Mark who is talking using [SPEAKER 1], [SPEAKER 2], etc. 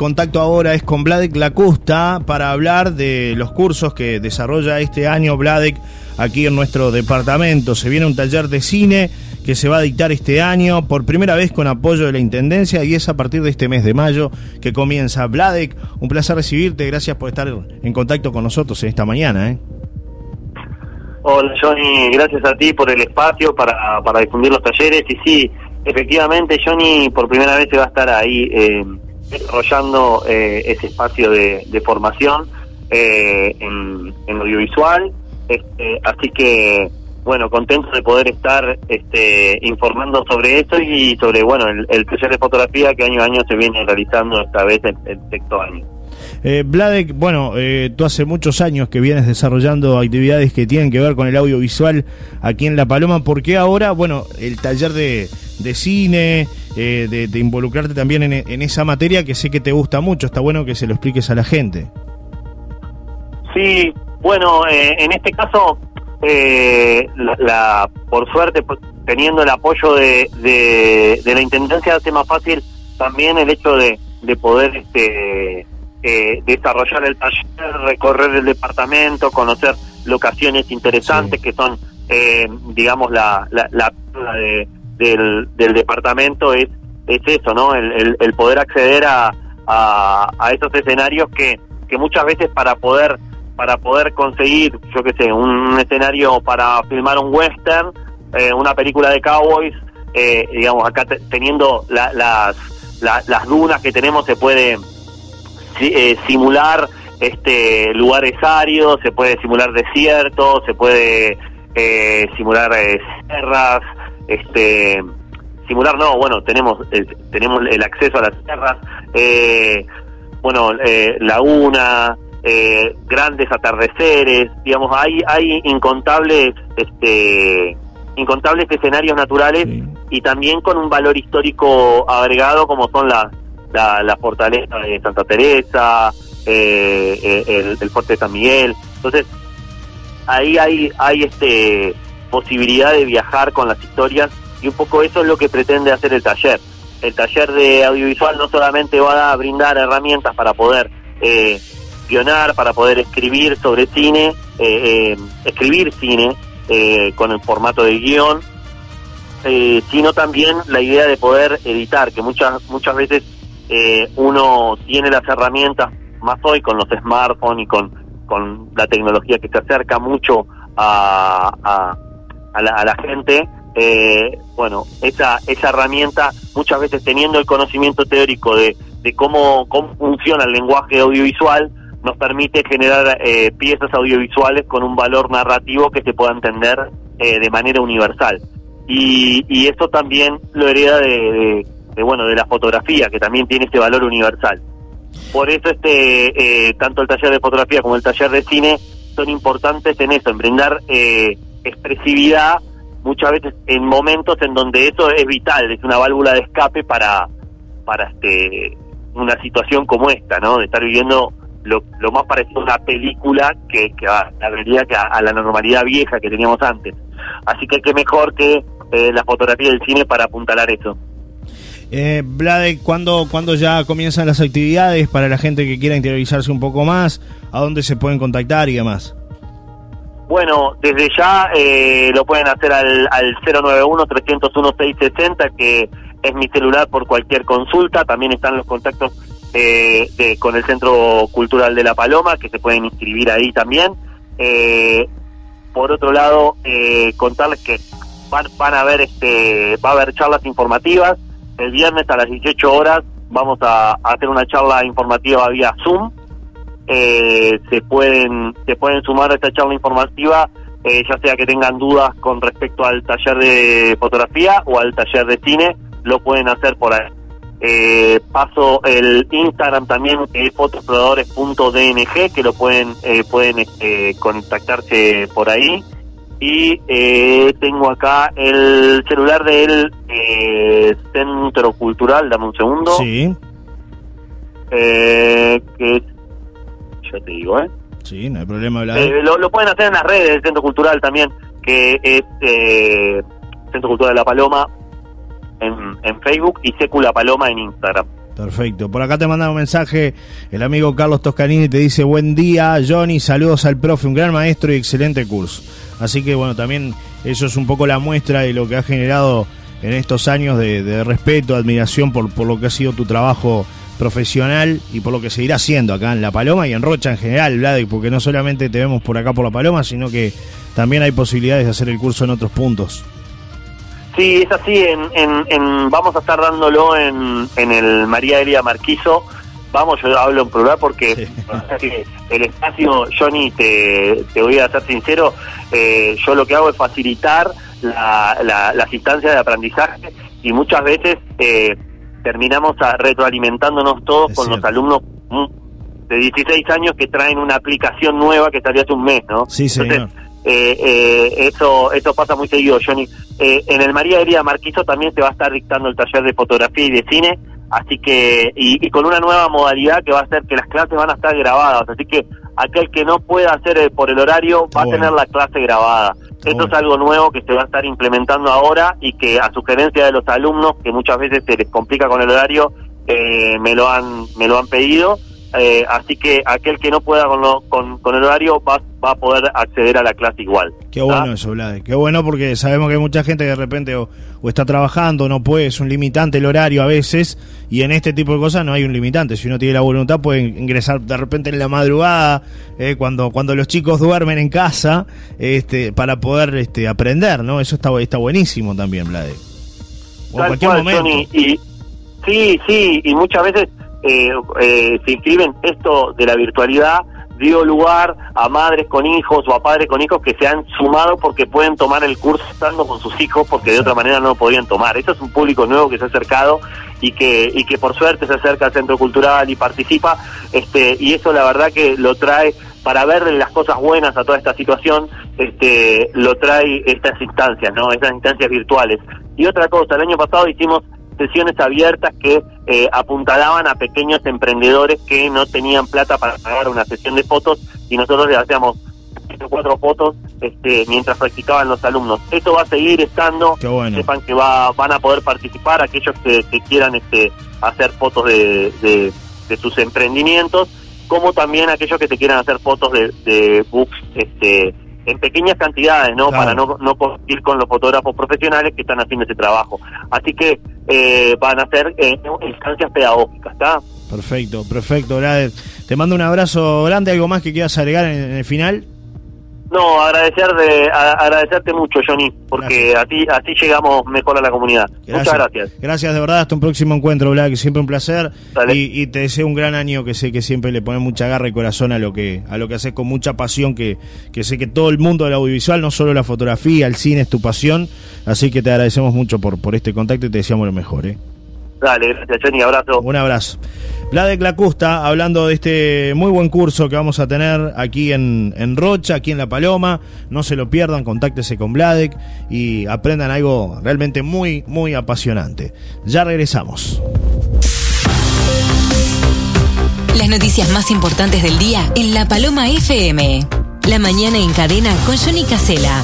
[SPEAKER 1] contacto ahora es con Vladek Lacusta para hablar de los cursos que desarrolla este año Vladek aquí en nuestro departamento. Se viene un taller de cine que se va a dictar este año por primera vez con apoyo de la Intendencia y es a partir de este mes de mayo que comienza. Vladek, un placer recibirte, gracias por estar en contacto con nosotros esta mañana. ¿eh?
[SPEAKER 2] Hola Johnny, gracias a ti por el espacio para, para difundir los talleres y sí, efectivamente Johnny por primera vez se va a estar ahí eh, desarrollando eh, ese espacio de, formación eh, en, en, audiovisual, este, así que bueno, contento de poder estar este, informando sobre esto y sobre, bueno, el, el taller de fotografía que año a año se viene realizando esta vez el, el sexto año.
[SPEAKER 1] Eh, Vladek, bueno, eh, tú hace muchos años que vienes desarrollando actividades que tienen que ver con el audiovisual aquí en La Paloma. ¿Por qué ahora, bueno, el taller de, cine, eh, de, involucrarte también en, esa materia que sé que te gusta mucho? Está bueno que se lo expliques a la gente.
[SPEAKER 2] Sí, bueno, eh, en este caso eh, la, por suerte, teniendo el apoyo de, de, la Intendencia, hace más fácil también el hecho de, de poder este, eh, desarrollar el taller, recorrer el departamento, conocer locaciones interesantes que son, eh, digamos, la, la, la del, del departamento es, es eso, ¿no? El, poder acceder a, a, a esos escenarios que, que muchas veces para poder para poder conseguir, yo qué sé, un escenario para filmar un western, eh, una película de cowboys, eh, digamos, acá teniendo las, las dunas que tenemos se puede eh, simular este lugares áridos, se puede simular desiertos, se puede simular sierras, este simular no, bueno, tenemos tenemos el acceso a las sierras, bueno, laguna, eh, grandes atardeceres, digamos, hay, hay incontables, este, incontables escenarios naturales y también con un valor histórico agregado como son las la, la, fortaleza de Santa Teresa, eh, eh, el, fuerte de San Miguel. Entonces, ahí hay, hay este posibilidad de viajar con las historias y un poco eso es lo que pretende hacer el taller. El taller de audiovisual no solamente va a brindar herramientas para poder eh, para poder escribir sobre cine, eh, eh, escribir cine eh, con el formato de guion, sino también la idea de poder editar, que muchas, muchas veces uno tiene las herramientas, más hoy con los smartphones y con, con la tecnología que se acerca mucho a, la, a la gente, bueno, esa, esa herramienta, muchas veces teniendo el conocimiento teórico de, de cómo, cómo funciona el lenguaje audiovisual, nos permite generar eh, piezas audiovisuales con un valor narrativo que se pueda entender eh, de manera universal. Y, y esto también lo hereda de, bueno de la fotografía, que también tiene ese valor universal. Por eso este eh, tanto el taller de fotografía como el taller de cine son importantes en eso, en brindar expresividad muchas veces en momentos en donde eso es vital, es una válvula de escape para para este una situación como esta, ¿no? De estar viviendo lo, lo más parecido a una película que, que a la realidad que a, la normalidad vieja que teníamos antes. Así que qué mejor que eh, la fotografía del cine para apuntalar eso.
[SPEAKER 1] Eh, Vlade, ¿cuándo, ¿cuándo ya comienzan las actividades para la gente que quiera interiorizarse un poco más? ¿A dónde se pueden contactar y demás?
[SPEAKER 2] Bueno, desde ya eh, lo pueden hacer al, al 091-301-660, que es mi celular por cualquier consulta. También están los contactos eh, con el Centro Cultural de La Paloma, que se pueden inscribir ahí también. Eh, por otro lado, eh, contarles que van, van a haber, este, va a haber charlas informativas. El viernes a las 18 horas vamos a, hacer una charla informativa vía Zoom. Eh, se pueden se pueden sumar a esta charla informativa, ya sea que tengan dudas con respecto al taller de fotografía o al taller de cine, lo pueden hacer por ahí. Eh, paso el Instagram también, es fotoexploradores.dng, que lo pueden eh, pueden contactarse por ahí. Y eh, tengo acá el celular del eh, Centro Cultural, dame un segundo.
[SPEAKER 1] Sí.
[SPEAKER 2] Eh, que ya te digo, ¿eh?
[SPEAKER 1] Sí, no hay problema.
[SPEAKER 2] Lo, lo, pueden hacer en las redes del Centro Cultural también, que es Centro Cultural de la Paloma, en, Facebook y Secula Paloma en Instagram.
[SPEAKER 1] Perfecto. Por acá te manda un mensaje el amigo Carlos Toscanini, te dice buen día, Johnny, saludos al profe, un gran maestro y excelente curso. Así que bueno, también eso es un poco la muestra de lo que ha generado en estos años de, respeto, admiración por, por lo que ha sido tu trabajo profesional y por lo que seguirá haciendo acá en La Paloma y en Rocha en general, Vlad, porque no solamente te vemos por acá por La Paloma, sino que también hay posibilidades de hacer el curso en otros puntos.
[SPEAKER 2] Sí, es así. En, vamos a estar dándolo en, el María Elia Marquizo. Vamos, yo hablo en plural porque el espacio, Johnny, te, te voy a ser sincero, eh, yo lo que hago es facilitar la, las instancias de aprendizaje y muchas veces eh, terminamos retroalimentándonos todos con los alumnos de 16 años que traen una aplicación nueva que salió hace un mes, ¿no?
[SPEAKER 1] Sí, señor.
[SPEAKER 2] Eh, eh, eso, eso pasa muy seguido, Johnny. Eh, en el María Herida Marquizo también se va a estar dictando el taller de fotografía y de cine, así que, y, con una nueva modalidad que va a ser que las clases van a estar grabadas, así que aquel que no pueda hacer por el horario va a tener la clase grabada. Esto es algo nuevo que se va a estar implementando ahora y que a sugerencia de los alumnos, que muchas veces se les complica con el horario, eh, me lo han me lo han pedido eh, así que aquel que no pueda con, con, el horario va, va, a poder acceder a la clase igual.
[SPEAKER 1] Qué bueno eso, Vlad. Qué bueno porque sabemos que hay mucha gente que de repente o, está trabajando, no puede, es un limitante el horario a veces, y en este tipo de cosas no hay un limitante. Si uno tiene la voluntad puede ingresar de repente en la madrugada, eh, cuando, cuando los chicos duermen en casa, este, para poder este, aprender, ¿no? Eso está, está buenísimo también, Vlad.
[SPEAKER 2] O en cualquier momento. y, sí, sí, y muchas veces eh, eh, se inscriben, esto de la virtualidad dio lugar a madres con hijos o a padres con hijos que se han sumado porque pueden tomar el curso estando con sus hijos porque de otra manera no lo podían tomar. Eso es un público nuevo que se ha acercado y que y que por suerte se acerca al centro cultural y participa este y eso la verdad que lo trae para ver las cosas buenas a toda esta situación, este lo trae estas instancias, ¿no? Estas instancias virtuales. Y otra cosa, el año pasado hicimos sesiones abiertas que eh, apuntalaban a pequeños emprendedores que no tenían plata para pagar una sesión de fotos y nosotros le hacíamos cuatro fotos este, mientras practicaban los alumnos. Esto va a seguir estando, sepan que va, van a poder participar aquellos que, quieran este, hacer fotos de, de, sus emprendimientos, como también aquellos que te quieran hacer fotos de, de books este, en pequeñas cantidades, ¿no? Para no, no competir con los fotógrafos profesionales que están haciendo ese trabajo. Así que eh, van a ser instancias pedagógicas, ¿está?
[SPEAKER 1] Perfecto, perfecto, Te mando un abrazo grande, ¿algo más que quieras agregar en el final?
[SPEAKER 2] No, agradecer de, agradecerte mucho, Johnny, porque así, así llegamos mejor a la comunidad. Muchas gracias.
[SPEAKER 1] Gracias de verdad, hasta un próximo encuentro, Black, siempre un placer. Y, te deseo un gran año que sé que siempre le pones mucha garra y corazón a lo que, a lo que haces con mucha pasión, que, que sé que todo el mundo del audiovisual, no solo la fotografía, el cine es tu pasión. Así que te agradecemos mucho por, por este contacto y te deseamos lo mejor. ¿eh?
[SPEAKER 2] Dale, gracias Johnny, abrazo.
[SPEAKER 1] Un abrazo. Vladek Lacusta, hablando de este muy buen curso que vamos a tener aquí en, en Rocha, aquí en La Paloma. No se lo pierdan, contáctese con Vladek y aprendan algo realmente muy, muy apasionante. Ya regresamos.
[SPEAKER 3] Las noticias más importantes del día en La Paloma FM. La mañana en cadena con Johnny Casela.